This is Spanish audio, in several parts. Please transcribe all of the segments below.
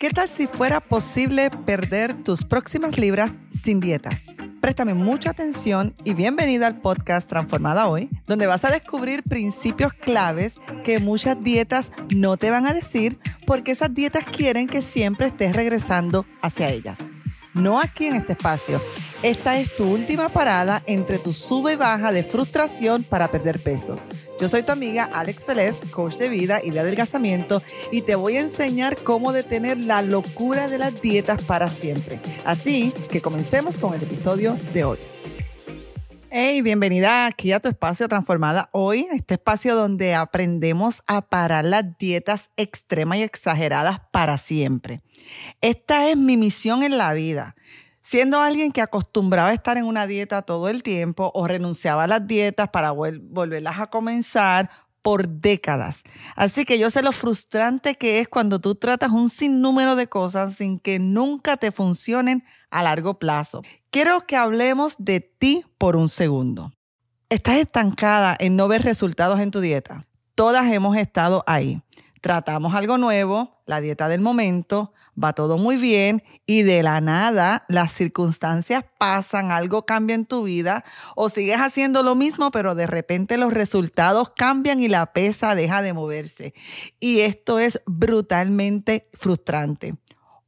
¿Qué tal si fuera posible perder tus próximas libras sin dietas? Préstame mucha atención y bienvenida al podcast Transformada Hoy, donde vas a descubrir principios claves que muchas dietas no te van a decir porque esas dietas quieren que siempre estés regresando hacia ellas. No aquí en este espacio. Esta es tu última parada entre tu sube y baja de frustración para perder peso. Yo soy tu amiga Alex Félez, coach de vida y de adelgazamiento, y te voy a enseñar cómo detener la locura de las dietas para siempre. Así que comencemos con el episodio de hoy. Hey, bienvenida aquí a tu espacio Transformada Hoy, este espacio donde aprendemos a parar las dietas extremas y exageradas para siempre. Esta es mi misión en la vida Siendo alguien que acostumbraba a estar en una dieta todo el tiempo o renunciaba a las dietas para volverlas a comenzar por décadas. Así que yo sé lo frustrante que es cuando tú tratas un sinnúmero de cosas sin que nunca te funcionen a largo plazo. Quiero que hablemos de ti por un segundo. Estás estancada en no ver resultados en tu dieta. Todas hemos estado ahí. Tratamos algo nuevo, la dieta del momento, va todo muy bien y de la nada las circunstancias pasan, algo cambia en tu vida o sigues haciendo lo mismo, pero de repente los resultados cambian y la pesa deja de moverse. Y esto es brutalmente frustrante.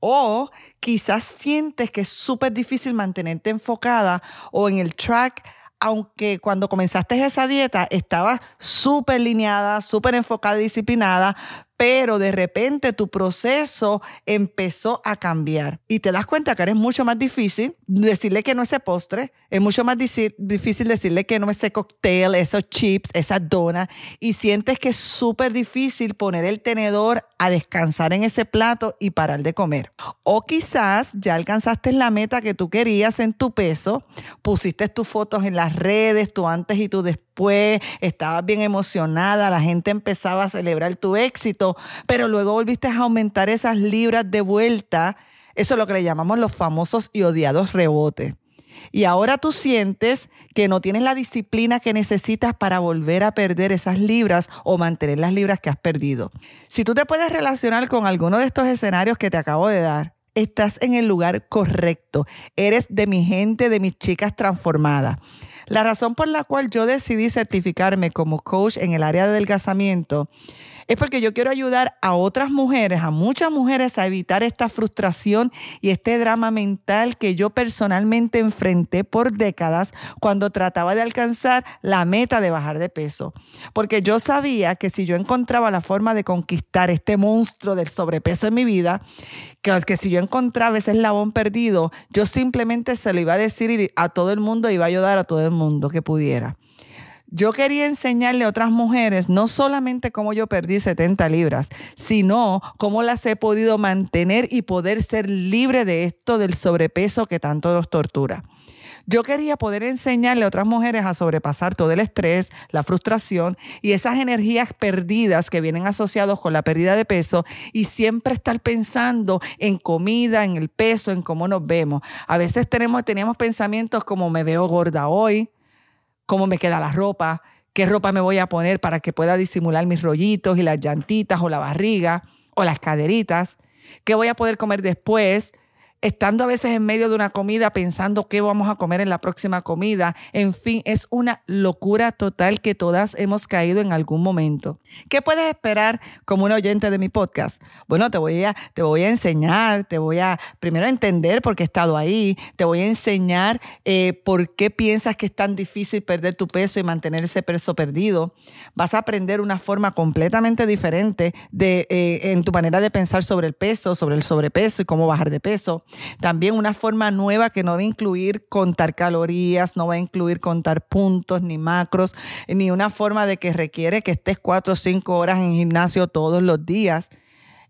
O quizás sientes que es súper difícil mantenerte enfocada o en el track aunque cuando comenzaste esa dieta estabas súper lineada, súper enfocada y disciplinada, pero de repente tu proceso empezó a cambiar y te das cuenta que eres mucho más difícil decirle que no ese postre, es mucho más difícil decirle que no ese cóctel, esos chips, esa dona y sientes que es súper difícil poner el tenedor a descansar en ese plato y parar de comer. O quizás ya alcanzaste la meta que tú querías en tu peso, pusiste tus fotos en las redes, tu antes y tu después después estabas bien emocionada, la gente empezaba a celebrar tu éxito, pero luego volviste a aumentar esas libras de vuelta. Eso es lo que le llamamos los famosos y odiados rebotes. Y ahora tú sientes que no tienes la disciplina que necesitas para volver a perder esas libras o mantener las libras que has perdido. Si tú te puedes relacionar con alguno de estos escenarios que te acabo de dar, estás en el lugar correcto. Eres de mi gente, de mis chicas transformadas. La razón por la cual yo decidí certificarme como coach en el área de adelgazamiento es porque yo quiero ayudar a otras mujeres, a muchas mujeres, a evitar esta frustración y este drama mental que yo personalmente enfrenté por décadas cuando trataba de alcanzar la meta de bajar de peso. Porque yo sabía que si yo encontraba la forma de conquistar este monstruo del sobrepeso en mi vida, que, si yo encontraba ese eslabón perdido, yo simplemente se lo iba a decir a todo el mundo, iba a ayudar a todo el mundo que pudiera. Yo quería enseñarle a otras mujeres no solamente cómo yo perdí 70 libras, sino cómo las he podido mantener y poder ser libre de esto del sobrepeso que tanto nos tortura. Yo quería poder enseñarle a otras mujeres a sobrepasar todo el estrés, la frustración y esas energías perdidas que vienen asociados con la pérdida de peso y siempre estar pensando en comida, en el peso, en cómo nos vemos. A veces tenemos, teníamos pensamientos como me veo gorda hoy, cómo me queda la ropa, qué ropa me voy a poner para que pueda disimular mis rollitos y las llantitas o la barriga o las caderitas, qué voy a poder comer después, estando a veces en medio de una comida pensando qué vamos a comer en la próxima comida. En fin, es una locura total que todas hemos caído en algún momento. ¿Qué puedes esperar como un oyente de mi podcast? Bueno, te voy a, te voy a enseñar, te voy a primero entender por qué he estado ahí, te voy a enseñar eh, por qué piensas que es tan difícil perder tu peso y mantener ese peso perdido. Vas a aprender una forma completamente diferente de, eh, en tu manera de pensar sobre el peso, sobre el sobrepeso y cómo bajar de peso. También una forma nueva que no va a incluir contar calorías, no va a incluir contar puntos ni macros, ni una forma de que requiere que estés cuatro o cinco horas en gimnasio todos los días.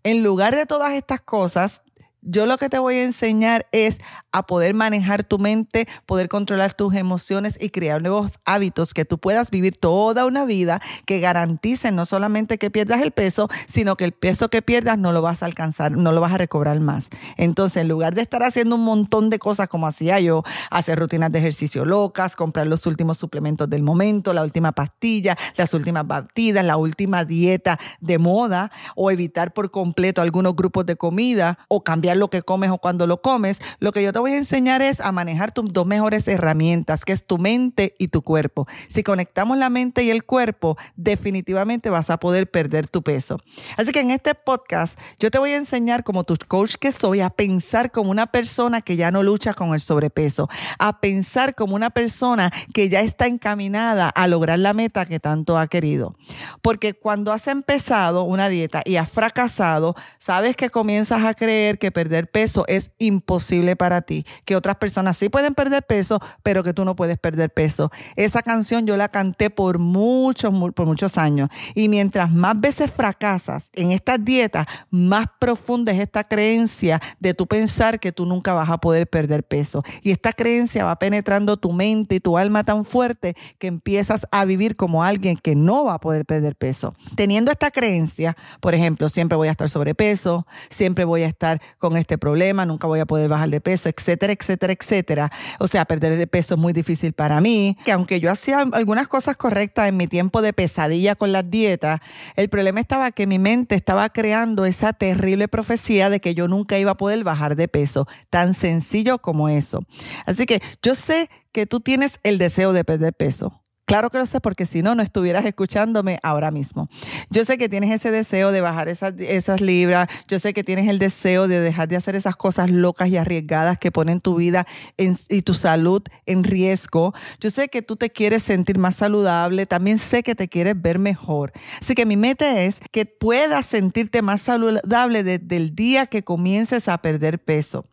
En lugar de todas estas cosas, Yo lo que te voy a enseñar es a poder manejar tu mente, poder controlar tus emociones y crear nuevos hábitos que tú puedas vivir toda una vida que garanticen no solamente que pierdas el peso, sino que el peso que pierdas no lo vas a alcanzar, no lo vas a recobrar más. Entonces, en lugar de estar haciendo un montón de cosas como hacía yo, hacer rutinas de ejercicio locas, comprar los últimos suplementos del momento, la última pastilla, las últimas batidas, la última dieta de moda o evitar por completo algunos grupos de comida o cambiar lo que comes o cuando lo comes, lo que yo te voy a enseñar es a manejar tus dos mejores herramientas, que es tu mente y tu cuerpo. Si conectamos la mente y el cuerpo, definitivamente vas a poder perder tu peso. Así que en este podcast yo te voy a enseñar como tu coach que soy a pensar como una persona que ya no lucha con el sobrepeso, a pensar como una persona que ya está encaminada a lograr la meta que tanto ha querido. Porque cuando has empezado una dieta y has fracasado, sabes que comienzas a creer que perder peso es imposible para ti, que otras personas sí pueden perder peso, pero que tú no puedes perder peso. Esa canción yo la canté por muchos, por muchos años. Y mientras más veces fracasas en estas dietas, más profunda es esta creencia de tú pensar que tú nunca vas a poder perder peso. Y esta creencia va penetrando tu mente y tu alma tan fuerte que empiezas a vivir como alguien que no va a poder perder peso. Teniendo esta creencia, por ejemplo, siempre voy a estar sobrepeso, siempre voy a estar con este problema, nunca voy a poder bajar de peso, etcétera, etcétera, etcétera. O sea, perder de peso es muy difícil para mí, que aunque yo hacía algunas cosas correctas en mi tiempo de pesadilla con las dietas, el problema estaba que mi mente estaba creando esa terrible profecía de que yo nunca iba a poder bajar de peso, tan sencillo como eso. Así que yo sé que tú tienes el deseo de perder peso. Claro que lo sé porque si no, no estuvieras escuchándome ahora mismo. Yo sé que tienes ese deseo de bajar esas, libras, yo sé que tienes el deseo de dejar de hacer esas cosas locas y arriesgadas que ponen tu vida y tu salud en riesgo. Yo sé que tú te quieres sentir más saludable, también sé que te quieres ver mejor. Así que mi meta es que puedas sentirte más saludable desde el día que comiences a perder peso.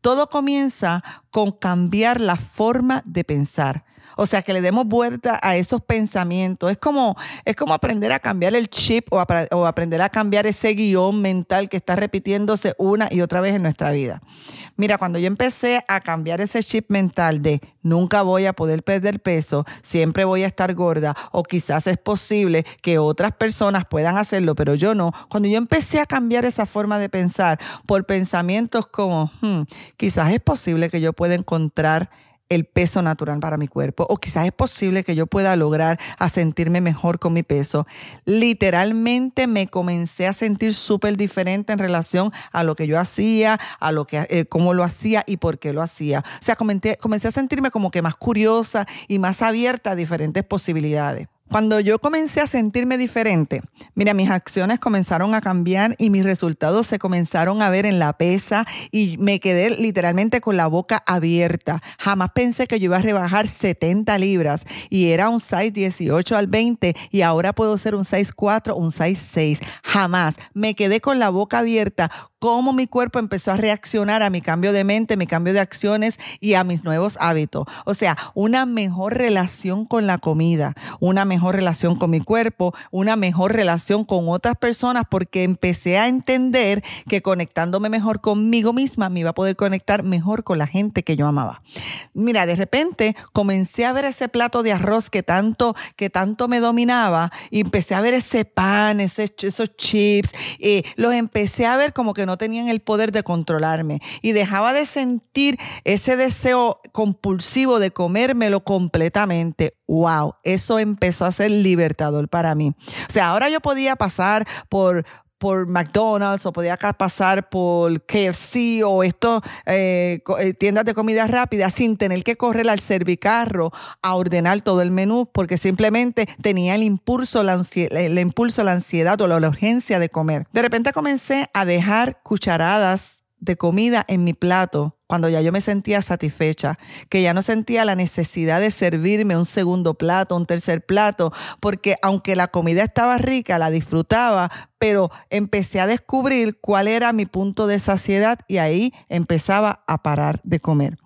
Todo comienza con cambiar la forma de pensar. O sea, que le demos vuelta a esos pensamientos. Es como, es como aprender a cambiar el chip o, aprender a cambiar ese guion mental que está repitiéndose una y otra vez en nuestra vida. Mira, cuando yo empecé a cambiar ese chip mental de nunca voy a poder perder peso, siempre voy a estar gorda o quizás es posible que otras personas puedan hacerlo, pero yo no. Cuando yo empecé a cambiar esa forma de pensar por pensamientos como, hmm, quizás es posible que yo pueda encontrar el peso natural para mi cuerpo o quizás es posible que yo pueda lograr a sentirme mejor con mi peso. Literalmente me comencé a sentir súper diferente en relación a lo que yo hacía, a lo que, eh, cómo lo hacía y por qué lo hacía. O sea, comencé, comencé a sentirme como que más curiosa y más abierta a diferentes posibilidades. Cuando yo comencé a sentirme diferente, mira, mis acciones comenzaron a cambiar y mis resultados se comenzaron a ver en la pesa y me quedé literalmente con la boca abierta. Jamás pensé que yo iba a rebajar 70 libras y era un size 18 al 20 y ahora puedo ser un size 4, un size 6. Jamás. Me quedé con la boca abierta cómo mi cuerpo empezó a reaccionar a mi cambio de mente, mi cambio de acciones y a mis nuevos hábitos. O sea, una mejor relación con la comida, una mejor relación con mi cuerpo, una mejor relación con otras personas porque empecé a entender que conectándome mejor conmigo misma me iba a poder conectar mejor con la gente que yo amaba. Mira, de repente comencé a ver ese plato de arroz que tanto, que tanto me dominaba y empecé a ver ese pan, esos chips, y los empecé a ver como que no tenían el poder de controlarme y dejaba de sentir ese deseo compulsivo de comérmelo completamente. Wow, eso empezó a ser libertador para mí. O sea, ahora yo podía pasar por por McDonald's o podía pasar por KFC o esto, eh, eh, tiendas de comida rápida sin tener que correr al servicarro a ordenar todo el menú porque simplemente tenía el impulso, la el impulso, la ansiedad o la urgencia de comer. De repente comencé a dejar cucharadas de comida en mi plato cuando ya yo me sentía satisfecha, que ya no sentía la necesidad de servirme un segundo plato, un tercer plato, porque aunque la comida estaba rica, la disfrutaba, pero empecé a descubrir cuál era mi punto de saciedad y ahí empezaba a parar de comer.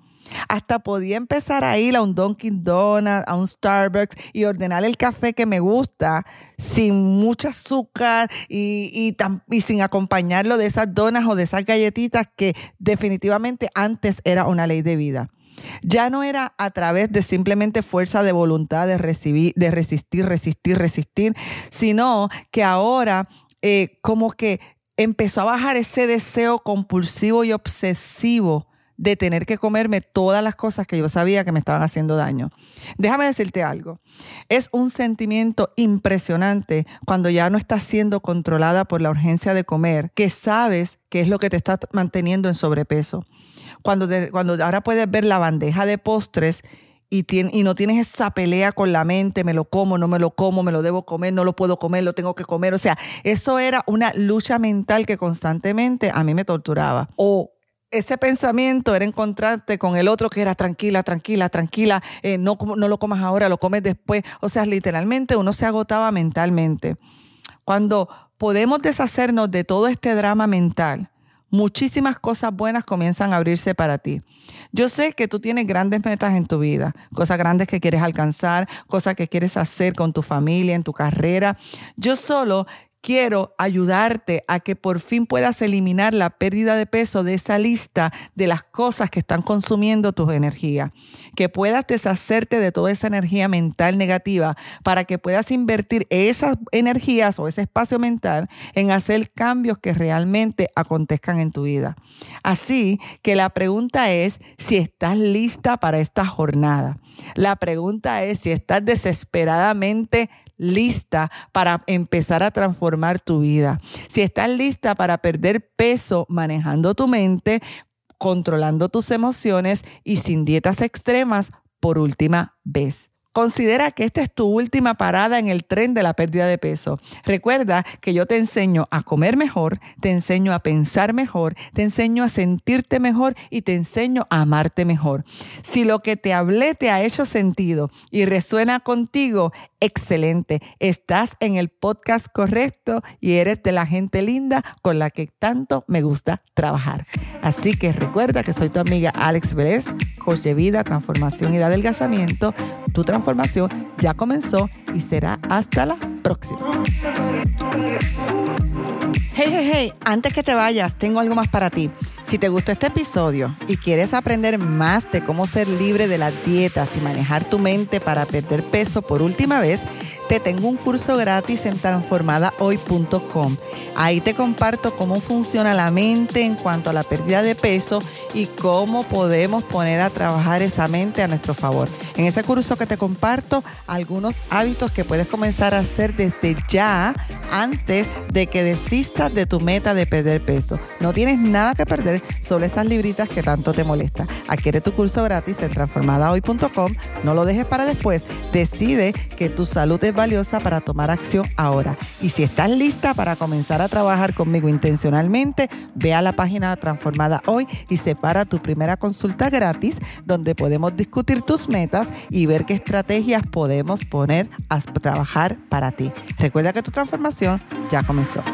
Hasta podía empezar a ir a un Dunkin' Donuts, a un Starbucks y ordenar el café que me gusta sin mucho azúcar y, y, sin acompañarlo de esas donas o de esas galletitas que definitivamente antes era una ley de vida. Ya no era a través de simplemente fuerza de voluntad de, recibir, de resistir, resistir, resistir, sino que ahora eh, como que empezó a bajar ese deseo compulsivo y obsesivo de tener que comerme todas las cosas que yo sabía que me estaban haciendo daño. Déjame decirte algo. Es un sentimiento impresionante cuando ya no estás siendo controlada por la urgencia de comer, que sabes que es lo que te está manteniendo en sobrepeso. Cuando, cuando ahora puedes ver la bandeja de postres y, y, no tienes esa pelea con la mente, me lo como, no me lo como, me lo debo comer, no lo puedo comer, lo tengo que comer. O sea, eso era una lucha mental que constantemente a mí me torturaba. O ese pensamiento era encontrarte con el otro que era tranquila, tranquila, tranquila, eh, no, no lo comas ahora, lo comes después. O sea, literalmente uno se agotaba mentalmente. Cuando podemos deshacernos de todo este drama mental, muchísimas cosas buenas comienzan a abrirse para ti. Yo sé que tú tienes grandes metas en tu vida, cosas grandes que quieres alcanzar, cosas que quieres hacer con tu familia, en tu carrera. Yo solo quiero ayudarte a que por fin puedas eliminar la pérdida de peso de esa lista de las cosas que están consumiendo tu energía, que puedas deshacerte de toda esa energía mental negativa para que puedas invertir esas energías o ese espacio mental en hacer cambios que realmente acontezcan en tu vida. Así que la pregunta es si estás lista para esta jornada. La pregunta es si estás desesperadamente lista para empezar a transformar tu vida. Si estás lista para perder peso manejando tu mente, controlando tus emociones y sin dietas extremas por última vez. Considera que esta es tu última parada en el tren de la pérdida de peso. Recuerda que yo te enseño a comer mejor, te enseño a pensar mejor, te enseño a sentirte mejor y te enseño a amarte mejor. Si lo que te hablé te ha hecho sentido y resuena contigo, excelente. Estás en el podcast correcto y eres de la gente linda con la que tanto me gusta trabajar. Así que recuerda que soy tu amiga Alex Vélez, coach de vida, transformación y de adelgazamiento. Tu transformación ya comenzó y será hasta la próxima. Hey, hey, hey, antes que te vayas, tengo algo más para ti. Si te gustó este episodio y quieres aprender más de cómo ser libre de las dietas y manejar tu mente para perder peso por última vez, te tengo un curso gratis en transformadahoy.com. Ahí te comparto cómo funciona la mente en cuanto a la pérdida de peso y cómo podemos poner a trabajar esa mente a nuestro favor. En ese curso que te comparto, algunos hábitos que puedes comenzar a hacer desde ya antes de que desistas de tu meta de perder peso. No tienes nada que perder, solo esas libritas que tanto te molestan. Adquiere tu curso gratis en transformadahoy.com. No lo dejes para después. Decide que tu salud es valiosa para tomar acción ahora. Y si estás lista para comenzar a trabajar conmigo intencionalmente, ve a la página Transformada Hoy y separa tu primera consulta gratis donde podemos discutir tus metas y ver qué estrategias podemos poner a trabajar para ti. Recuerda que tu transformación ya comenzó.